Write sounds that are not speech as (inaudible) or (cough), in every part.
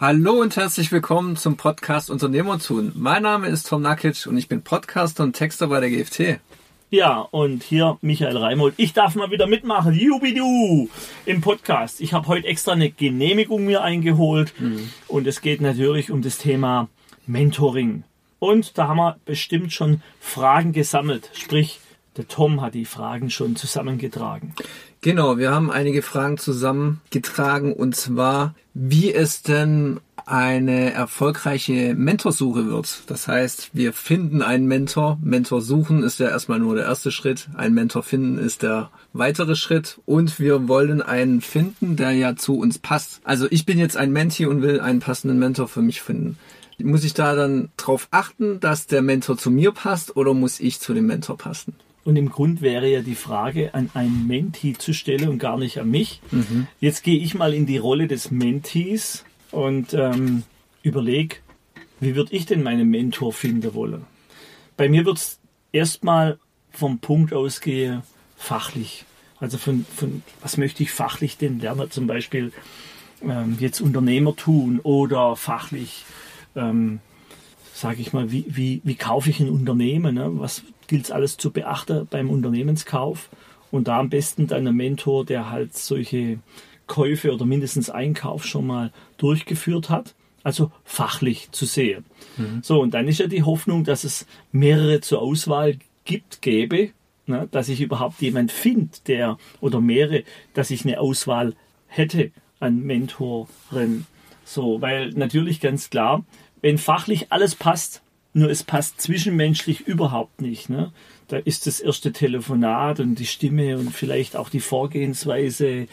Hallo und herzlich willkommen zum Podcast Unternehmer tun. Mein Name ist Tom Nakic und ich bin Podcaster und Texter bei der GFT. Ja, und hier Michael Reimold. Ich darf mal wieder mitmachen. Jubidu im Podcast. Ich habe heute extra eine Genehmigung mir eingeholt mhm. und es geht natürlich um das Thema Mentoring. Und da haben wir bestimmt schon Fragen gesammelt. Sprich, der Tom hat die Fragen schon zusammengetragen. Genau, wir haben einige Fragen zusammengetragen und zwar, wie es denn eine erfolgreiche Mentorsuche wird. Das heißt, wir finden einen Mentor. Mentor suchen ist ja erstmal nur der erste Schritt. Ein Mentor finden ist der weitere Schritt. Und wir wollen einen finden, der ja zu uns passt. Also ich bin jetzt ein Menti und will einen passenden Mentor für mich finden. Muss ich da dann drauf achten, dass der Mentor zu mir passt oder muss ich zu dem Mentor passen? Und im Grund wäre ja die Frage an einen Menti zu stellen und gar nicht an mich. Mhm. Jetzt gehe ich mal in die Rolle des Mentees und ähm, überlege, wie würde ich denn meinen Mentor finden wollen? Bei mir wird es erstmal vom Punkt ausgehen, fachlich. Also von, von was möchte ich fachlich denn lernen? Zum Beispiel ähm, jetzt Unternehmer tun oder fachlich, ähm, sage ich mal, wie, wie, wie kaufe ich ein Unternehmen? Ne? Was gilt es alles zu beachten beim Unternehmenskauf. Und da am besten dann ein Mentor, der halt solche Käufe oder mindestens Einkauf schon mal durchgeführt hat. Also fachlich zu sehen. Mhm. So, und dann ist ja die Hoffnung, dass es mehrere zur Auswahl gibt, gäbe, ne, dass ich überhaupt jemand finde, der oder mehrere, dass ich eine Auswahl hätte an Mentoren. So, weil natürlich ganz klar, wenn fachlich alles passt, nur es passt zwischenmenschlich überhaupt nicht. Ne? Da ist das erste Telefonat und die Stimme und vielleicht auch die Vorgehensweise,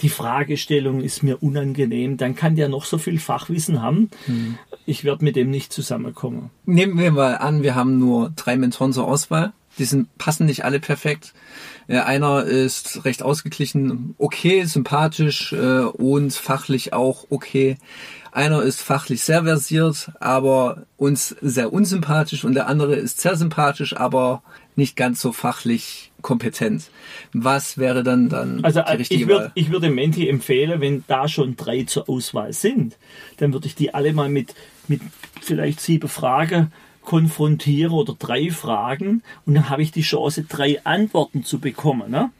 die Fragestellung ist mir unangenehm. Dann kann der noch so viel Fachwissen haben. Hm. Ich werde mit dem nicht zusammenkommen. Nehmen wir mal an, wir haben nur drei Mentoren zur Auswahl. Die sind, passen nicht alle perfekt. Einer ist recht ausgeglichen, okay, sympathisch äh, und fachlich auch okay. Einer ist fachlich sehr versiert, aber uns sehr unsympathisch und der andere ist sehr sympathisch, aber nicht ganz so fachlich kompetent. Was wäre dann dann also, die richtige ich würd, Wahl? Ich würde Menti empfehlen, wenn da schon drei zur Auswahl sind, dann würde ich die alle mal mit, mit vielleicht sieben Fragen konfrontieren oder drei Fragen und dann habe ich die Chance, drei Antworten zu bekommen. Ne?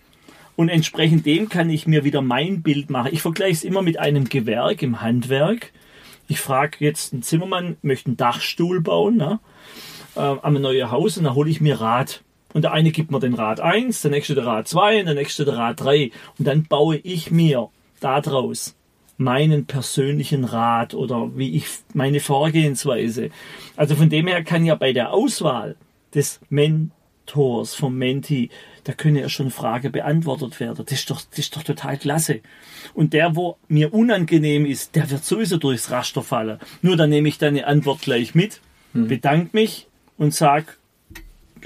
Und entsprechend dem kann ich mir wieder mein Bild machen. Ich vergleiche es immer mit einem Gewerk im Handwerk ich frage jetzt einen Zimmermann, möchte einen Dachstuhl bauen, ne? äh, am neuen Haus und dann hole ich mir Rad. Und der eine gibt mir den Rad 1, der nächste der Rad 2 und der nächste der Rad 3. Und dann baue ich mir daraus meinen persönlichen Rat oder wie ich meine Vorgehensweise. Also von dem her kann ja bei der Auswahl des Mentors, vom Menti, da können ja schon Fragen beantwortet werden. Das ist doch, das ist doch total klasse. Und der, wo mir unangenehm ist, der wird sowieso durchs Raster fallen. Nur dann nehme ich deine Antwort gleich mit, hm. bedanke mich und sag,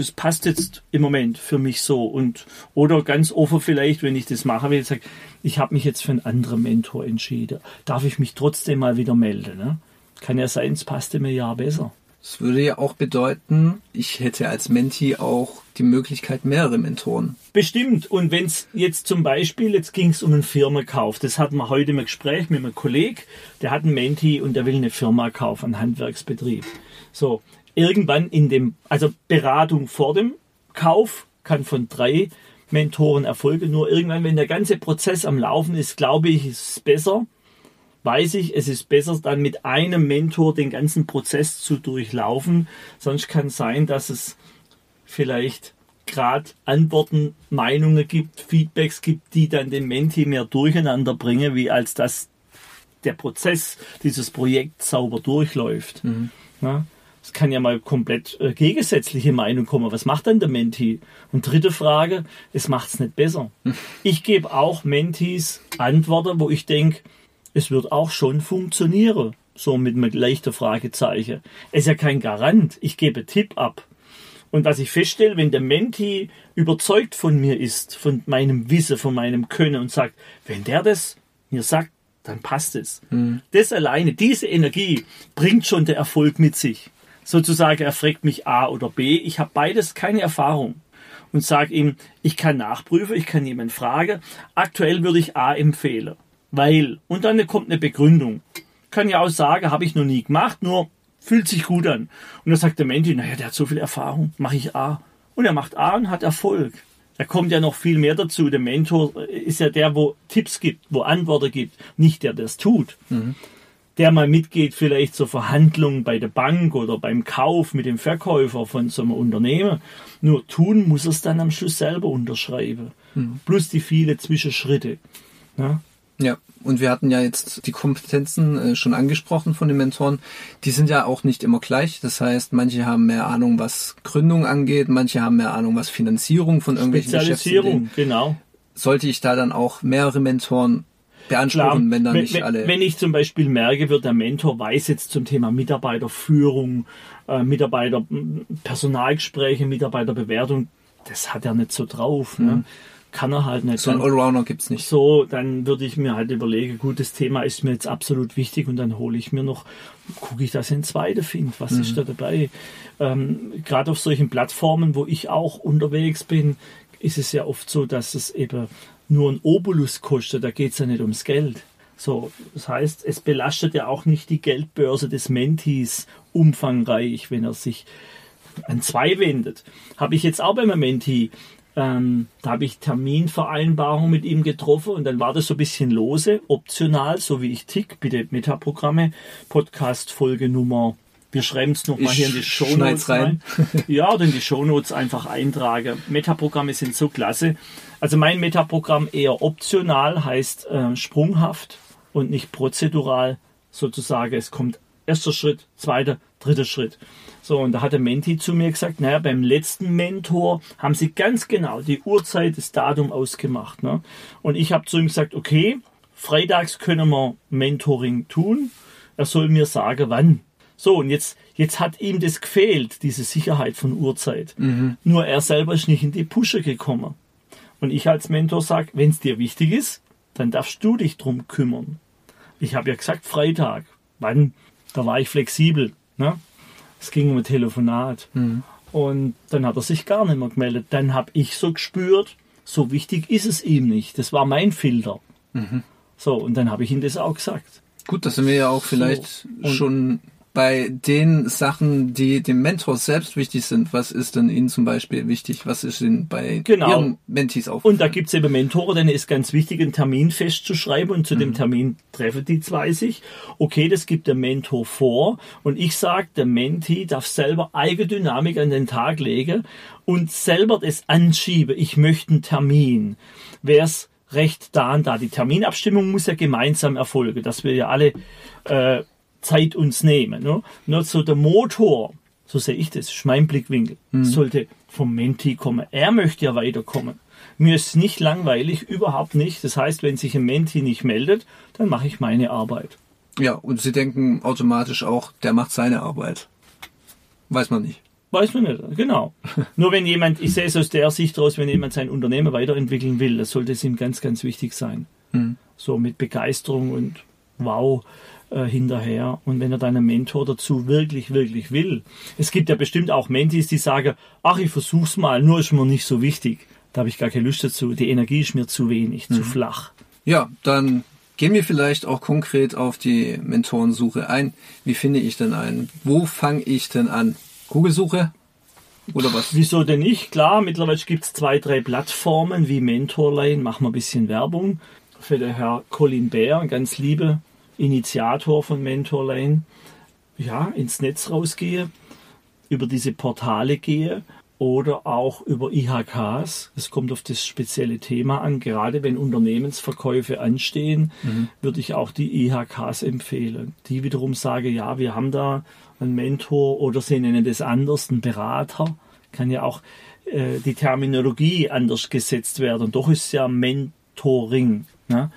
das passt jetzt im Moment für mich so. Und oder ganz offen vielleicht, wenn ich das mache, will ich sagen, ich habe mich jetzt für einen anderen Mentor entschieden. Darf ich mich trotzdem mal wieder melden? Ne? Kann ja sein, es passte mir ja besser. Das würde ja auch bedeuten, ich hätte als Menti auch die Möglichkeit, mehrere Mentoren. Bestimmt. Und wenn es jetzt zum Beispiel, jetzt ging es um einen Firmenkauf, das hatten wir heute im Gespräch mit einem Kollegen, der hat einen Menti und der will eine Firma kaufen, einen Handwerksbetrieb. So, irgendwann in dem, also Beratung vor dem Kauf kann von drei Mentoren erfolgen. Nur irgendwann, wenn der ganze Prozess am Laufen ist, glaube ich, ist es besser, weiß ich, es ist besser, dann mit einem Mentor den ganzen Prozess zu durchlaufen. Sonst kann es sein, dass es vielleicht gerade Antworten, Meinungen gibt, Feedbacks gibt, die dann den Menti mehr durcheinander bringen, wie als dass der Prozess dieses Projekt sauber durchläuft. Mhm. Ja, es kann ja mal komplett äh, gegensätzliche Meinung kommen. Was macht dann der Menti? Und dritte Frage, es macht es nicht besser. (laughs) Ich gebe auch Mentis Antworten, wo ich denke, es wird auch schon funktionieren. So mit einem leichten Fragezeichen. Es ist ja kein Garant. Ich gebe Tipp ab. Und was ich feststelle, wenn der Menti überzeugt von mir ist, von meinem Wissen, von meinem Können und sagt, wenn der das mir sagt, dann passt es. Mhm. Das alleine, diese Energie bringt schon der Erfolg mit sich. Sozusagen, er fragt mich A oder B. Ich habe beides keine Erfahrung und sage ihm, ich kann nachprüfen, ich kann jemanden fragen. Aktuell würde ich A empfehlen weil, und dann kommt eine Begründung. kann ja auch sagen, habe ich noch nie gemacht, nur fühlt sich gut an. Und dann sagt der Menti, naja, der hat so viel Erfahrung, mache ich A. Und er macht A und hat Erfolg. Da kommt ja noch viel mehr dazu. Der Mentor ist ja der, wo Tipps gibt, wo Antworten gibt, nicht der, der das tut. Mhm. Der mal mitgeht, vielleicht zur Verhandlung bei der Bank oder beim Kauf mit dem Verkäufer von so einem Unternehmen. Nur tun muss er es dann am Schluss selber unterschreiben. Mhm. Plus die viele Zwischenschritte. Ja? Ja, und wir hatten ja jetzt die Kompetenzen äh, schon angesprochen von den Mentoren. Die sind ja auch nicht immer gleich. Das heißt, manche haben mehr Ahnung, was Gründung angeht, manche haben mehr Ahnung, was Finanzierung von irgendwelchen Spezialisierung, genau. Sollte ich da dann auch mehrere Mentoren beanspruchen, Klar, wenn dann nicht wenn, alle. Wenn ich zum Beispiel merke, wird der Mentor weiß jetzt zum Thema Mitarbeiterführung, äh, Mitarbeiter, Personalgespräche, Mitarbeiterbewertung, das hat er nicht so drauf. Ne? Mhm kann er halt nicht. So ein Allrounder gibt's nicht. So, dann würde ich mir halt überlegen, gut, das Thema ist mir jetzt absolut wichtig und dann hole ich mir noch, gucke ich, dass ich einen zweiten finde. Was mhm. ist da dabei? Ähm, Gerade auf solchen Plattformen, wo ich auch unterwegs bin, ist es ja oft so, dass es eben nur ein Obolus kostet. Da geht's ja nicht ums Geld. So, das heißt, es belastet ja auch nicht die Geldbörse des Mentis umfangreich, wenn er sich an zwei wendet. Habe ich jetzt auch beim Menti ähm, da habe ich Terminvereinbarung mit ihm getroffen und dann war das so ein bisschen lose, optional, so wie ich tick. Bitte Metaprogramme, Podcast-Folge Nummer. Wir schreiben es nochmal hier in die Shownotes rein. rein. (laughs) ja, oder in die Shownotes einfach eintragen. Metaprogramme sind so klasse. Also mein Metaprogramm eher optional, heißt äh, sprunghaft und nicht prozedural sozusagen. Es kommt erster Schritt, zweiter, dritter Schritt. So, und da hat der Menti zu mir gesagt, naja, beim letzten Mentor haben sie ganz genau die Uhrzeit, das Datum ausgemacht. Ne? Und ich habe zu ihm gesagt, okay, freitags können wir Mentoring tun. Er soll mir sagen, wann. So, und jetzt, jetzt hat ihm das gefehlt, diese Sicherheit von Uhrzeit. Mhm. Nur er selber ist nicht in die Pusche gekommen. Und ich als Mentor sage, wenn es dir wichtig ist, dann darfst du dich drum kümmern. Ich habe ja gesagt, Freitag. Wann? Da war ich flexibel. Ne? Es ging um ein Telefonat. Mhm. Und dann hat er sich gar nicht mehr gemeldet. Dann habe ich so gespürt, so wichtig ist es ihm nicht. Das war mein Filter. Mhm. So, und dann habe ich ihm das auch gesagt. Gut, das sind wir ja auch vielleicht so, schon bei den Sachen, die dem Mentor selbst wichtig sind, was ist denn Ihnen zum Beispiel wichtig? Was ist Ihnen bei genau. Ihren Mentees auf? Und da gibt's eben Mentoren, denen ist ganz wichtig, einen Termin festzuschreiben und zu mhm. dem Termin treffen die zwei sich. Okay, das gibt der Mentor vor und ich sage, der Mentee darf selber Eigendynamik an den Tag legen und selber das anschieben. Ich möchte einen Termin. Wär's recht da und da. Die Terminabstimmung muss ja gemeinsam erfolgen, dass wir ja alle äh, Zeit uns nehmen. Ne? Nur so der Motor, so sehe ich das, ist mein Blickwinkel, mhm. sollte vom Menti kommen. Er möchte ja weiterkommen. Mir ist nicht langweilig, überhaupt nicht. Das heißt, wenn sich ein Menti nicht meldet, dann mache ich meine Arbeit. Ja, und Sie denken automatisch auch, der macht seine Arbeit. Weiß man nicht. Weiß man nicht, genau. (laughs) Nur wenn jemand, ich sehe es aus der Sicht raus, wenn jemand sein Unternehmen weiterentwickeln will, das sollte es ihm ganz, ganz wichtig sein. Mhm. So mit Begeisterung und wow, äh, hinterher. Und wenn er deinen Mentor dazu wirklich, wirklich will. Es gibt ja bestimmt auch Mentis, die sagen, ach, ich versuch's mal, nur ist mir nicht so wichtig. Da habe ich gar keine Lust dazu. Die Energie ist mir zu wenig, mhm. zu flach. Ja, dann gehen wir vielleicht auch konkret auf die Mentorensuche ein. Wie finde ich denn einen? Wo fange ich denn an? Google-Suche? Oder was? Wieso denn nicht? Klar, mittlerweile gibt es zwei, drei Plattformen wie Mentorline. Machen wir ein bisschen Werbung für den Herr Colin Bär, ganz liebe Initiator von Mentorlane, ja, ins Netz rausgehe, über diese Portale gehe oder auch über IHKs. Es kommt auf das spezielle Thema an. Gerade wenn Unternehmensverkäufe anstehen, mhm. würde ich auch die IHKs empfehlen. Die wiederum sagen, ja, wir haben da einen Mentor oder sie nennen das anders, einen Berater. Kann ja auch äh, die Terminologie anders gesetzt werden. Doch ist ja Mentoring. Ne?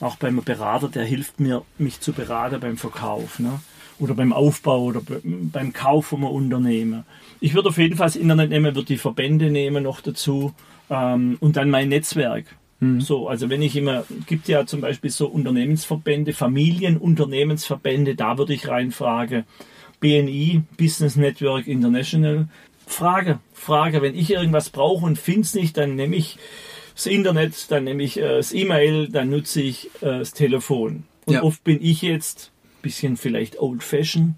Auch beim Berater, der hilft mir, mich zu beraten beim Verkauf ne? oder beim Aufbau oder beim Kauf vom Unternehmen. Ich würde auf jeden Fall das Internet nehmen, würde die Verbände nehmen noch dazu ähm, und dann mein Netzwerk. Mhm. So, also wenn ich immer, gibt ja zum Beispiel so Unternehmensverbände, Familienunternehmensverbände, da würde ich reinfragen. BNI, Business Network International. Frage, Frage, wenn ich irgendwas brauche und finde es nicht, dann nehme ich das Internet, dann nehme ich äh, das E-Mail, dann nutze ich äh, das Telefon. Und ja. oft bin ich jetzt bisschen vielleicht old-fashioned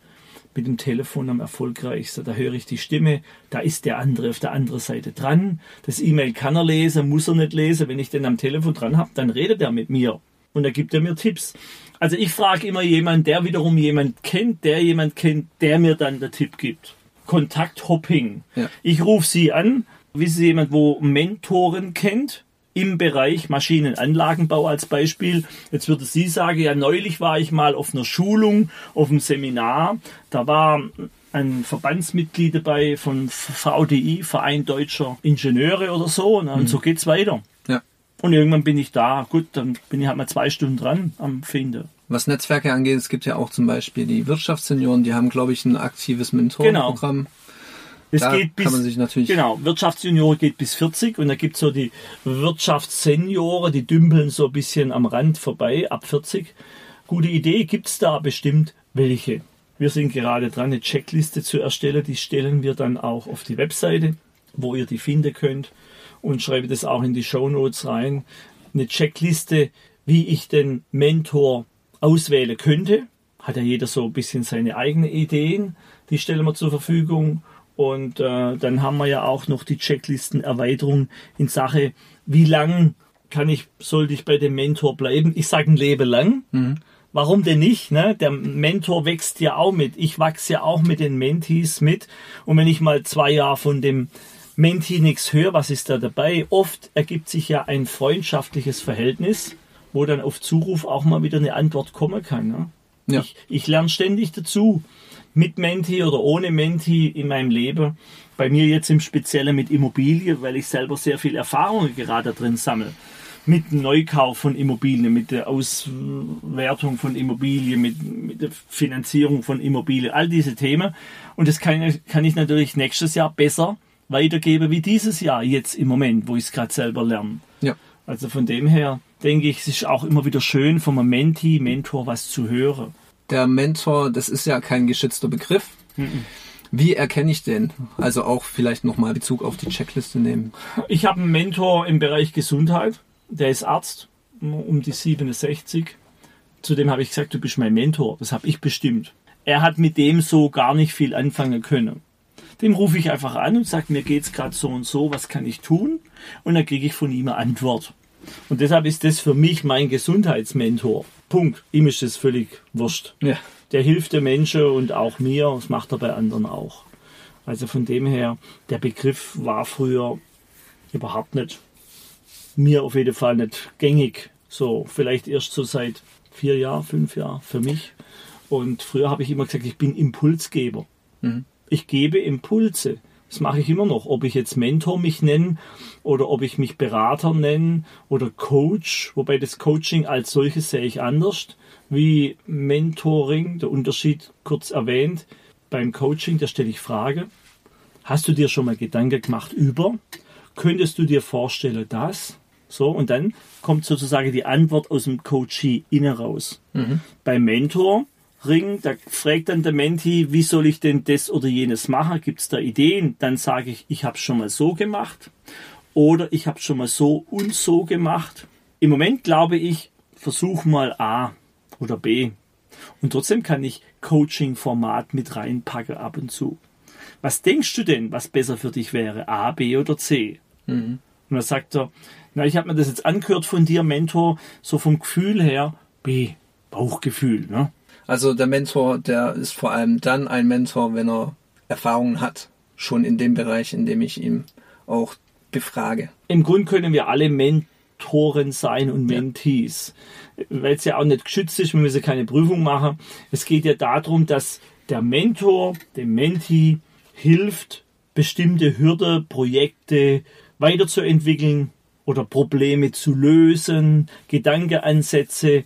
mit dem Telefon am erfolgreichsten. Da höre ich die Stimme, da ist der andere auf der anderen Seite dran. Das E-Mail kann er lesen, muss er nicht lesen. Wenn ich den am Telefon dran habe, dann redet er mit mir und da gibt er mir Tipps. Also ich frage immer jemanden, der wiederum jemand kennt, der jemand kennt, der mir dann der Tipp gibt. Kontakthopping. Ja. Ich rufe Sie an, wissen Sie jemand, wo Mentoren kennt? Im Bereich Maschinenanlagenbau als Beispiel. Jetzt würde sie sagen, ja, neulich war ich mal auf einer Schulung, auf einem Seminar. Da war ein Verbandsmitglied dabei von VDI, Verein Deutscher Ingenieure oder so. Und mhm. so geht's weiter. Ja. Und irgendwann bin ich da. Gut, dann bin ich halt mal zwei Stunden dran am Finden. Was Netzwerke angeht, es gibt ja auch zum Beispiel die Wirtschaftssenioren, die haben, glaube ich, ein aktives Mentorenprogramm. Genau. Es da geht bis, genau, Wirtschaftsjuniore geht bis 40 und da gibt es so die Wirtschaftssenioren, die dümpeln so ein bisschen am Rand vorbei, ab 40. Gute Idee, gibt es da bestimmt welche? Wir sind gerade dran, eine Checkliste zu erstellen, die stellen wir dann auch auf die Webseite, wo ihr die finden könnt und schreibe das auch in die Show Notes rein. Eine Checkliste, wie ich den Mentor auswählen könnte. Hat ja jeder so ein bisschen seine eigenen Ideen, die stellen wir zur Verfügung und äh, dann haben wir ja auch noch die Checklistenerweiterung in Sache, wie lang kann ich, sollte ich bei dem Mentor bleiben? Ich sage ein Leben lang. Mhm. Warum denn nicht? Ne? Der Mentor wächst ja auch mit. Ich wachse ja auch mit den Mentees mit. Und wenn ich mal zwei Jahre von dem Mentee nichts höre, was ist da dabei? Oft ergibt sich ja ein freundschaftliches Verhältnis, wo dann auf Zuruf auch mal wieder eine Antwort kommen kann. Ne? Ja. Ich, ich lerne ständig dazu mit Menti oder ohne Menti in meinem Leben. Bei mir jetzt im Speziellen mit Immobilie, weil ich selber sehr viel Erfahrungen gerade drin sammle. Mit Neukauf von Immobilien, mit der Auswertung von Immobilien, mit, mit der Finanzierung von Immobilien, all diese Themen. Und das kann, kann ich natürlich nächstes Jahr besser weitergeben wie dieses Jahr, jetzt im Moment, wo ich es gerade selber lerne. Ja. Also von dem her denke ich, es ist auch immer wieder schön, vom Menti, Mentor was zu hören der Mentor, das ist ja kein geschützter Begriff. Mhm. Wie erkenne ich den? Also auch vielleicht nochmal Bezug auf die Checkliste nehmen. Ich habe einen Mentor im Bereich Gesundheit. Der ist Arzt, um die 67. Zudem habe ich gesagt, du bist mein Mentor. Das habe ich bestimmt. Er hat mit dem so gar nicht viel anfangen können. Dem rufe ich einfach an und sage, mir geht's gerade so und so, was kann ich tun? Und dann kriege ich von ihm eine Antwort. Und deshalb ist das für mich mein Gesundheitsmentor. Punkt. Ihm ist es völlig wurscht. Ja. Der hilft den Menschen und auch mir. Das macht er bei anderen auch. Also von dem her, der Begriff war früher überhaupt nicht, mir auf jeden Fall nicht gängig. So, vielleicht erst so seit vier Jahren, fünf Jahren für mich. Und früher habe ich immer gesagt, ich bin Impulsgeber. Mhm. Ich gebe Impulse. Das mache ich immer noch. Ob ich jetzt Mentor mich nenne oder ob ich mich Berater nenne oder Coach, wobei das Coaching als solches sehe ich anders wie Mentoring. Der Unterschied kurz erwähnt. Beim Coaching, da stelle ich Frage. Hast du dir schon mal Gedanken gemacht über? Könntest du dir vorstellen, dass? So, und dann kommt sozusagen die Antwort aus dem Coachee inne raus. Mhm. Beim Mentor Ring, da fragt dann der Menti, wie soll ich denn das oder jenes machen? Gibt es da Ideen? Dann sage ich, ich habe es schon mal so gemacht oder ich habe es schon mal so und so gemacht. Im Moment glaube ich, versuch mal A oder B. Und trotzdem kann ich Coaching-Format mit reinpacken ab und zu. Was denkst du denn, was besser für dich wäre? A, B oder C? Mhm. Und dann sagt er, na, ich habe mir das jetzt angehört von dir, Mentor, so vom Gefühl her, B, Bauchgefühl, ne? Also der Mentor, der ist vor allem dann ein Mentor, wenn er Erfahrungen hat, schon in dem Bereich, in dem ich ihn auch befrage. Im Grunde können wir alle Mentoren sein und Mentees, ja. weil es ja auch nicht geschützt ist, wir müssen keine Prüfung machen. Es geht ja darum, dass der Mentor dem Mentee hilft, bestimmte Hürde, Projekte weiterzuentwickeln oder Probleme zu lösen, Gedankeansätze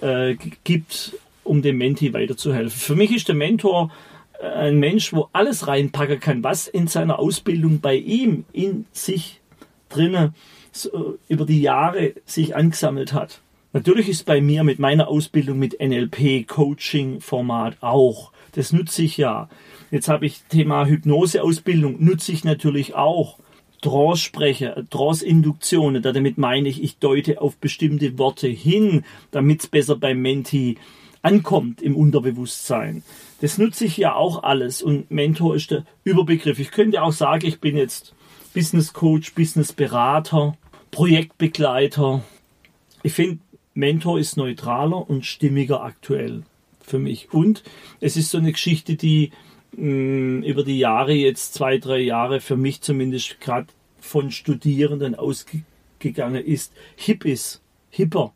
äh, gibt um dem Menti weiterzuhelfen. Für mich ist der Mentor äh, ein Mensch, wo alles reinpacken kann, was in seiner Ausbildung bei ihm in sich drinnen so, über die Jahre sich angesammelt hat. Natürlich ist bei mir mit meiner Ausbildung mit NLP Coaching Format auch. Das nutze ich ja. Jetzt habe ich Thema Hypnose-Ausbildung, nutze ich natürlich auch. Trance-Sprecher, Trance-Induktionen, damit meine ich, ich deute auf bestimmte Worte hin, damit es besser beim Menti ankommt im Unterbewusstsein. Das nutze ich ja auch alles und Mentor ist der Überbegriff. Ich könnte auch sagen, ich bin jetzt Business Coach, Business Berater, Projektbegleiter. Ich finde, Mentor ist neutraler und stimmiger aktuell für mich. Und es ist so eine Geschichte, die mh, mm, über die Jahre, jetzt zwei, drei Jahre, für mich zumindest gerade von Studierenden ausgegangen ist, hip ist, hipper.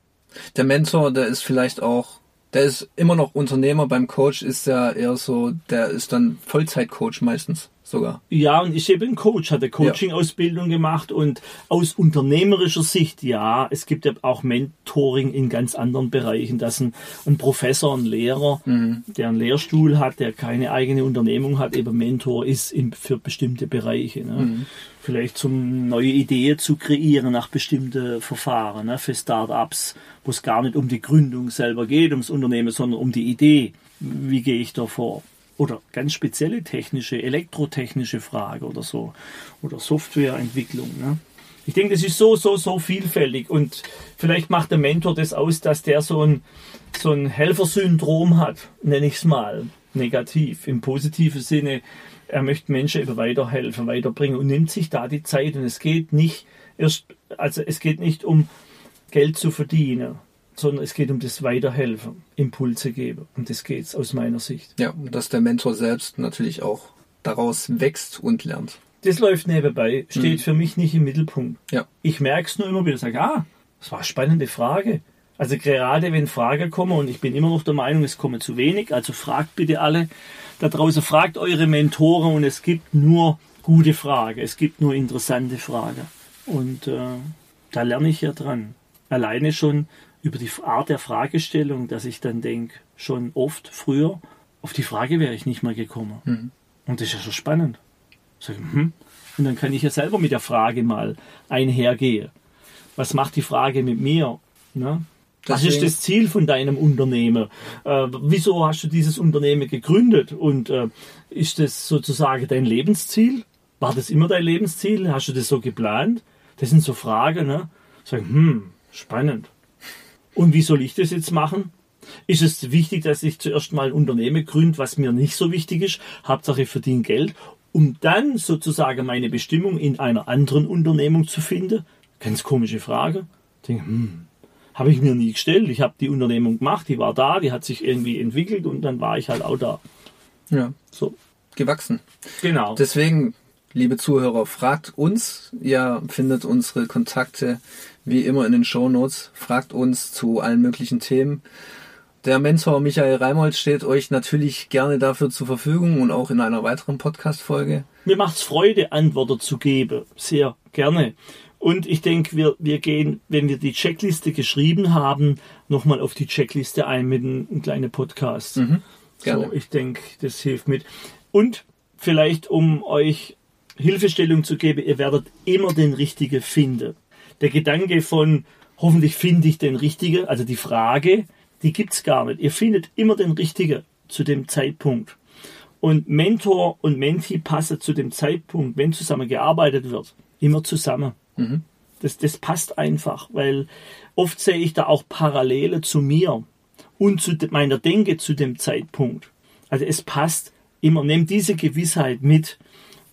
Der Mentor, der ist vielleicht auch, der ist immer noch Unternehmer, beim Coach ist er eher so, der ist dann Vollzeitcoach meistens sogar. Ja, und ist eben Coach, hat eine Coaching-Ausbildung gemacht und aus unternehmerischer Sicht, ja, es gibt ja auch Mentoring in ganz anderen Bereichen, dass ein, ein Professor, ein Lehrer, mhm. der einen Lehrstuhl hat, der keine eigene Unternehmung hat, eben Mentor ist in, für bestimmte Bereiche. Ne? Mhm. Vielleicht zum neue Ideen zu kreieren nach bestimmten Verfahren, ne? für Start-ups, wo es gar nicht um die Gründung selber geht, ums Unternehmen, sondern um die Idee. Wie gehe ich da vor? Oder ganz spezielle technische, elektrotechnische Frage oder so. Oder Softwareentwicklung. Ne? Ich denke, das ist so, so, so vielfältig. Und vielleicht macht der Mentor das aus, dass der so ein, so ein Helfersyndrom hat, nenne ich es mal, negativ. Im positiven Sinne, er möchte Menschen eben weiterhelfen, weiterbringen und nimmt sich da die Zeit. Und es geht nicht erst, also es geht nicht um Geld zu verdienen, sondern es geht um das Weiterhelfen, Impulse geben. Um das geht es aus meiner Sicht. Ja, und dass der Mentor selbst natürlich auch daraus wächst und lernt. Das läuft nebenbei, steht mhm. für mich nicht im Mittelpunkt. Ja. Ich merke es nur immer wieder, sage, ah, das war eine spannende Frage. Also gerade wenn Fragen kommen und ich bin immer noch der Meinung, es kommen zu wenig, also fragt bitte alle da draußen, fragt eure Mentoren und es gibt nur gute Fragen, es gibt nur interessante Fragen. Und äh, da lerne ich ja dran. Alleine schon über die Art der Fragestellung, dass ich dann denke, schon oft früher, auf die Frage wäre ich nicht mal gekommen. Mhm. Und das ist ja schon spannend. Sag, hm. Und dann kann ich ja selber mit der Frage mal einhergehen. Was macht die Frage mit mir? Ne? Was ist das Ziel von deinem Unternehmen? Äh, wieso hast du dieses Unternehmen gegründet? Und äh, ist das sozusagen dein Lebensziel? War das immer dein Lebensziel? Hast du das so geplant? Das sind so Fragen. Ne? Sag, hm, spannend. Und wie soll ich das jetzt machen? Ist es wichtig, dass ich zuerst mal ein Unternehmen gründe, was mir nicht so wichtig ist? Hauptsache ich verdiene Geld, um dann sozusagen meine Bestimmung in einer anderen Unternehmung zu finden? Ganz komische Frage. Ich denke, hm, habe ich mir nie gestellt. Ich habe die Unternehmung gemacht, die war da, die hat sich irgendwie entwickelt und dann war ich halt auch da. Ja. So. Gewachsen. Genau. Deswegen, liebe Zuhörer, fragt uns. Ihr findet unsere Kontakte wie immer in den Show Notes. Fragt uns zu allen möglichen Themen. Der Mentor Michael Reimold steht euch natürlich gerne dafür zur Verfügung und auch in einer weiteren Podcast-Folge. Mir macht's Freude, Antworten zu geben. Sehr gerne. Und ich denke, wir, wir gehen, wenn wir die Checkliste geschrieben haben, nochmal auf die Checkliste ein mit einem, einem kleinen Podcast. Mhm, gerne. So, ich denke, das hilft mit. Und vielleicht, um euch Hilfestellung zu geben, ihr werdet immer den richtigen finden der Gedanke von, hoffentlich finde ich den Richtigen, also die Frage, die gibt's gar nicht. Ihr findet immer den Richtigen zu dem Zeitpunkt. Und Mentor und Menti passen zu dem Zeitpunkt, wenn zusammen gearbeitet wird, immer zusammen. Mhm. Das, das passt einfach, weil oft sehe ich da auch Parallele zu mir und zu meiner Denke zu dem Zeitpunkt. Also es passt immer. Nehmt diese Gewissheit mit.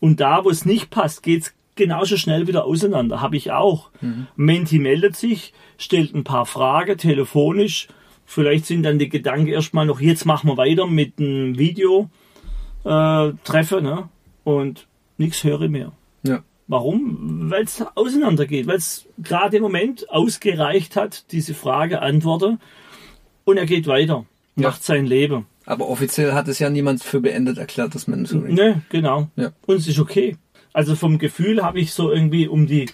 Und da, wo es nicht passt, geht's genauso schnell wieder auseinander. Habe ich auch. Mhm. Menti meldet sich, stellt ein paar Fragen telefonisch. Vielleicht sind dann die Gedanken erstmal noch, jetzt machen wir weiter mit einem Video äh, Treffen ne? und nichts höre mehr. Ja. Warum? Weil es auseinander geht, weil es gerade im Moment ausgereicht hat, diese Frage antworte und er geht weiter, ja. macht sein Leben. Aber offiziell hat es ja niemand für beendet erklärt, das Mentoring. Ne, genau. Ja. Und es ist okay. Also vom Gefühl habe ich so irgendwie um die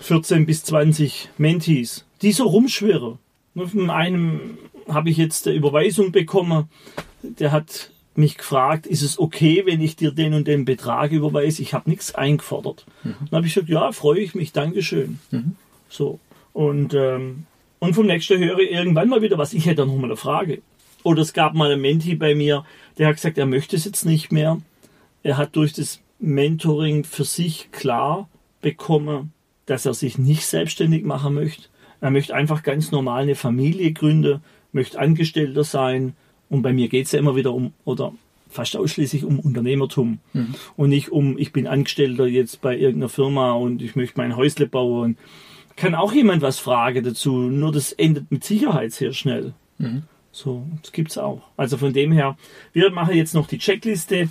14 bis 20 Mentees, die so rumschwirren. Von einem habe ich jetzt eine Überweisung bekommen, der hat mich gefragt, ist es okay, wenn ich dir den und den Betrag überweise? Ich habe nichts eingefordert. Mhm. Dann habe ich gesagt, ja, freue ich mich, Dankeschön. Mhm. So. Und, ähm, und vom nächsten höre ich irgendwann mal wieder was. Ich hätte noch mal eine Frage. Oder es gab mal einen Menti bei mir, der hat gesagt, er möchte es jetzt nicht mehr. Er hat durch das Mentoring für sich klar bekommen, dass er sich nicht selbstständig machen möchte. Er möchte einfach ganz normal eine Familie gründen möchte Angestellter sein und bei mir geht's ja immer wieder um, oder fast ausschließlich um Unternehmertum Mhm. und nicht um, ich bin Angestellter jetzt bei irgendeiner Firma und ich möchte mein Häusle bauen. Kann auch jemand was fragen dazu, nur das endet mit Sicherheit sehr schnell. Mhm. So, das gibt's auch. Also von dem her, wir machen jetzt noch die Checkliste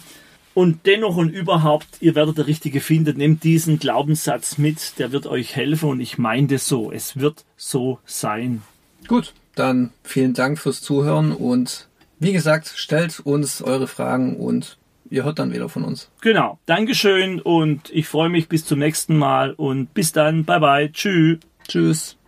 und dennoch und überhaupt, ihr werdet der Richtige finden. Nehmt diesen Glaubenssatz mit, der wird euch helfen und ich meine das so. Es wird so sein. Gut, dann vielen Dank fürs Zuhören und wie gesagt, stellt uns eure Fragen und ihr hört dann wieder von uns. Genau. Dankeschön und ich freue mich bis zum nächsten Mal und bis dann. Bye bye. Tschüss. Tschüss.